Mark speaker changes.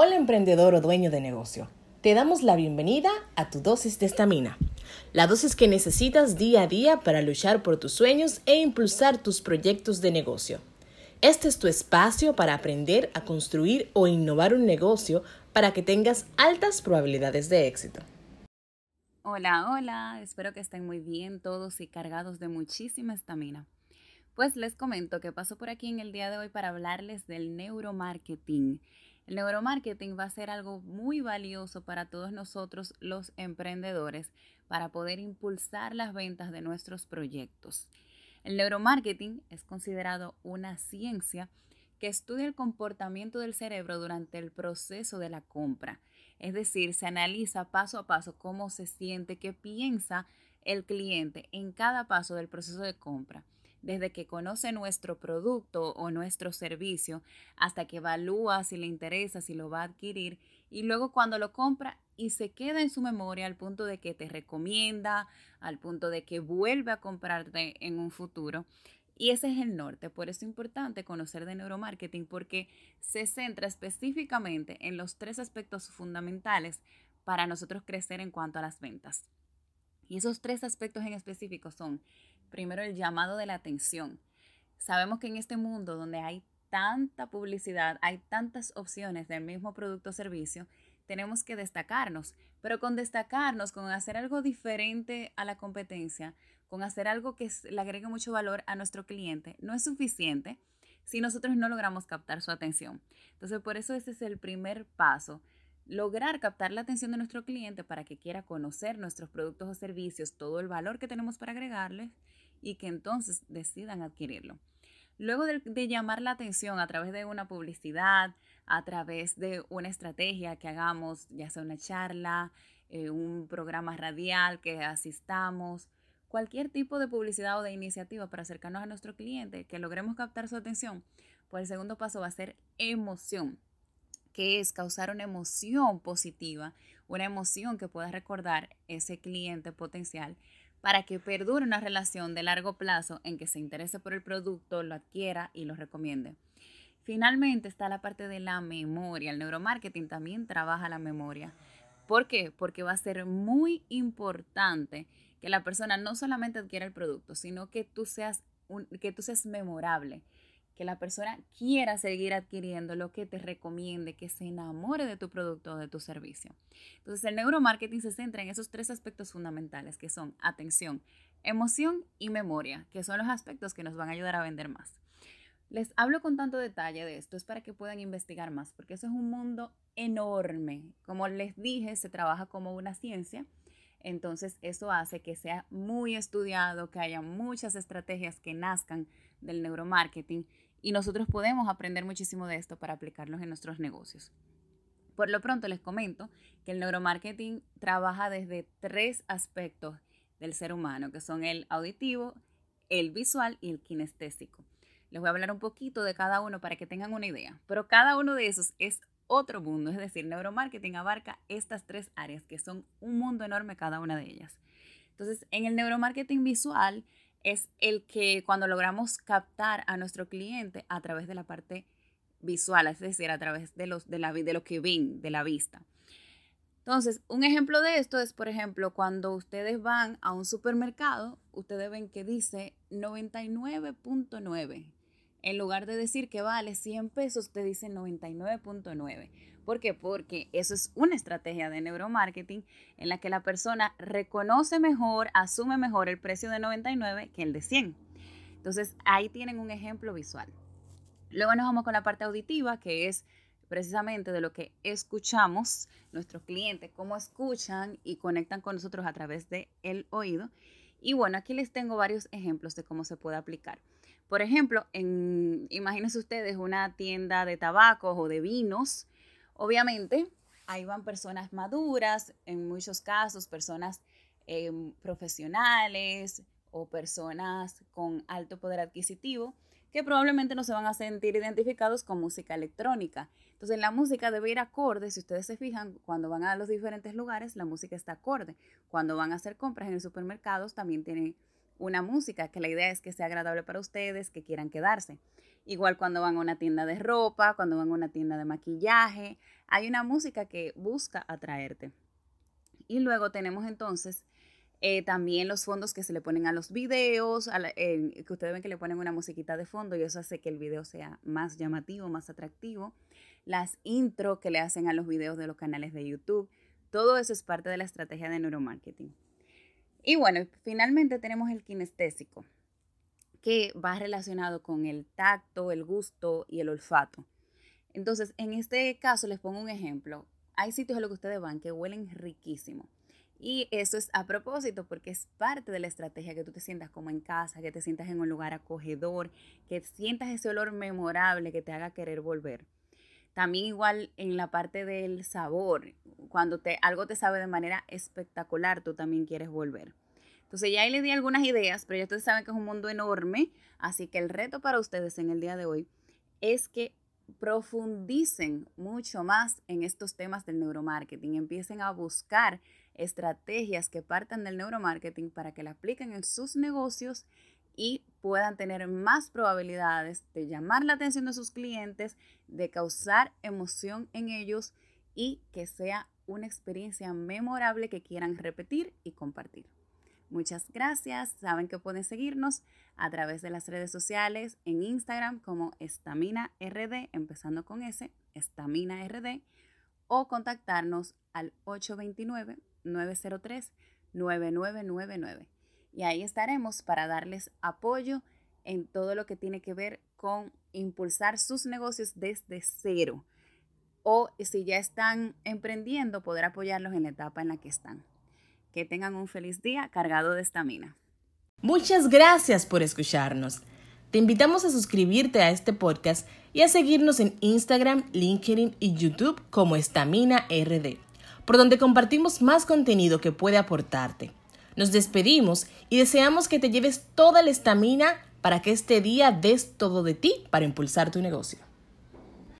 Speaker 1: Hola emprendedor o dueño de negocio. Te damos la bienvenida a tu dosis de estamina. La dosis que necesitas día a día para luchar por tus sueños e impulsar tus proyectos de negocio. Este es tu espacio para aprender a construir o innovar un negocio para que tengas altas probabilidades de éxito.
Speaker 2: Hola, hola, espero que estén muy bien todos y cargados de muchísima estamina. Pues les comento que paso por aquí en el día de hoy para hablarles del neuromarketing. El neuromarketing va a ser algo muy valioso para todos nosotros los emprendedores para poder impulsar las ventas de nuestros proyectos. El neuromarketing es considerado una ciencia que estudia el comportamiento del cerebro durante el proceso de la compra. Es decir, se analiza paso a paso cómo se siente, qué piensa el cliente en cada paso del proceso de compra desde que conoce nuestro producto o nuestro servicio hasta que evalúa si le interesa, si lo va a adquirir y luego cuando lo compra y se queda en su memoria al punto de que te recomienda, al punto de que vuelve a comprarte en un futuro. Y ese es el norte, por eso es importante conocer de neuromarketing porque se centra específicamente en los tres aspectos fundamentales para nosotros crecer en cuanto a las ventas. Y esos tres aspectos en específico son primero el llamado de la atención. Sabemos que en este mundo donde hay tanta publicidad, hay tantas opciones del mismo producto o servicio, tenemos que destacarnos, pero con destacarnos, con hacer algo diferente a la competencia, con hacer algo que le agregue mucho valor a nuestro cliente, no es suficiente si nosotros no logramos captar su atención. Entonces, por eso ese es el primer paso, lograr captar la atención de nuestro cliente para que quiera conocer nuestros productos o servicios, todo el valor que tenemos para agregarles y que entonces decidan adquirirlo. Luego de, llamar la atención a través de una publicidad, a través de una estrategia que hagamos, ya sea una charla, eh, un programa radial que asistamos, cualquier tipo de publicidad o de iniciativa para acercarnos a nuestro cliente, que logremos captar su atención, pues el segundo paso va a ser emoción, que es causar una emoción positiva, una emoción que pueda recordar ese cliente potencial para que perdure una relación de largo plazo en que se interese por el producto, lo adquiera y lo recomiende. Finalmente está la parte de la memoria. El neuromarketing también trabaja la memoria. ¿Por qué? Porque va a ser muy importante que la persona no solamente adquiera el producto, sino que tú seas, que tú seas memorable, que la persona quiera seguir adquiriendo lo que te recomiende, que se enamore de tu producto o de tu servicio. Entonces, el neuromarketing se centra en esos tres aspectos fundamentales, que son atención, emoción y memoria, que son los aspectos que nos van a ayudar a vender más. Les hablo con tanto detalle de esto, es para que puedan investigar más, porque eso es un mundo enorme. Como les dije, se trabaja como una ciencia. Entonces, eso hace que sea muy estudiado, que haya muchas estrategias que nazcan del neuromarketing y nosotros podemos aprender muchísimo de esto para aplicarlos en nuestros negocios. Por lo pronto les comento que el neuromarketing trabaja desde tres aspectos del ser humano, que son el auditivo, el visual y el kinestésico. Les voy a hablar un poquito de cada uno para que tengan una idea, pero cada uno de esos es otro mundo, es decir, neuromarketing abarca estas tres áreas que son un mundo enorme cada una de ellas. Entonces, en el neuromarketing visual es el que cuando logramos captar a nuestro cliente a través de la parte visual, es decir, a través de, los, de, la, de lo que ven, de la vista. Entonces, un ejemplo de esto es, por ejemplo, cuando ustedes van a un supermercado, ustedes ven que dice 99.9. En lugar de decir que vale 100 pesos, te dice 99.9. ¿Por qué? Porque eso es una estrategia de neuromarketing en la que la persona reconoce mejor, asume mejor el precio de 99 que el de 100. Entonces, ahí tienen un ejemplo visual. Luego nos vamos con la parte auditiva, que es precisamente de lo que escuchamos, nuestros clientes, cómo escuchan y conectan con nosotros a través del el oído. Y bueno, aquí les tengo varios ejemplos de cómo se puede aplicar. Por ejemplo, en, imagínense ustedes una tienda de tabacos o de vinos Obviamente, ahí van personas maduras, en muchos casos personas em, profesionales o personas con alto poder adquisitivo que probablemente no se van a sentir identificados con música electrónica. Entonces la música debe ir acorde, si ustedes se fijan, cuando van a los diferentes lugares, la música está acorde. Cuando van a hacer compras en supermercados, también tienen una música, que la idea es que sea agradable para ustedes, que quieran quedarse. Igual cuando van a una tienda de ropa, cuando van a una tienda de maquillaje, hay una música que busca atraerte. Y luego tenemos entonces eh, también los fondos que se le ponen a los videos, que ustedes ven que le ponen una musiquita de fondo y eso hace que el video sea más llamativo, más atractivo. Las intro que le hacen a los videos de los canales de YouTube. Todo eso es parte de la estrategia de neuromarketing. Y bueno, finalmente tenemos el kinestésico, que va relacionado con el tacto, el gusto y el olfato. Entonces, en este caso les pongo un ejemplo. Hay sitios a los que ustedes van que huelen riquísimo. Y eso es a propósito porque es parte de la estrategia que tú te sientas como en casa, que te sientas en un lugar acogedor, que sientas ese olor memorable que te haga querer volver. También igual en la parte del sabor, cuando te, algo te sabe de manera espectacular, tú también quieres volver. Entonces ya ahí les di algunas ideas, pero ya ustedes saben que es un mundo enorme, así que el reto para ustedes en el día de hoy es que profundicen mucho más en estos temas del neuromarketing, empiecen a buscar estrategias que partan del neuromarketing para que la apliquen en sus negocios y puedan tener más probabilidades de llamar la atención de sus clientes, de causar emoción en ellos y que sea una experiencia memorable que quieran repetir y compartir. Muchas gracias. Saben que pueden seguirnos a través de las redes sociales en Instagram como Estamina RD, empezando con S, Estamina RD, o contactarnos al 829-903-9999. Y ahí estaremos para darles apoyo en todo lo que tiene que ver con impulsar sus negocios desde cero. O si ya están emprendiendo, poder apoyarlos en la etapa en la que están. Que tengan un feliz día cargado de estamina.
Speaker 1: Muchas gracias por escucharnos. Te invitamos a suscribirte a este podcast y a seguirnos en Instagram, LinkedIn y YouTube como Estamina RD, por donde compartimos más contenido que puede aportarte. Nos despedimos y deseamos que te lleves toda la estamina para que este día des todo de ti para impulsar tu negocio.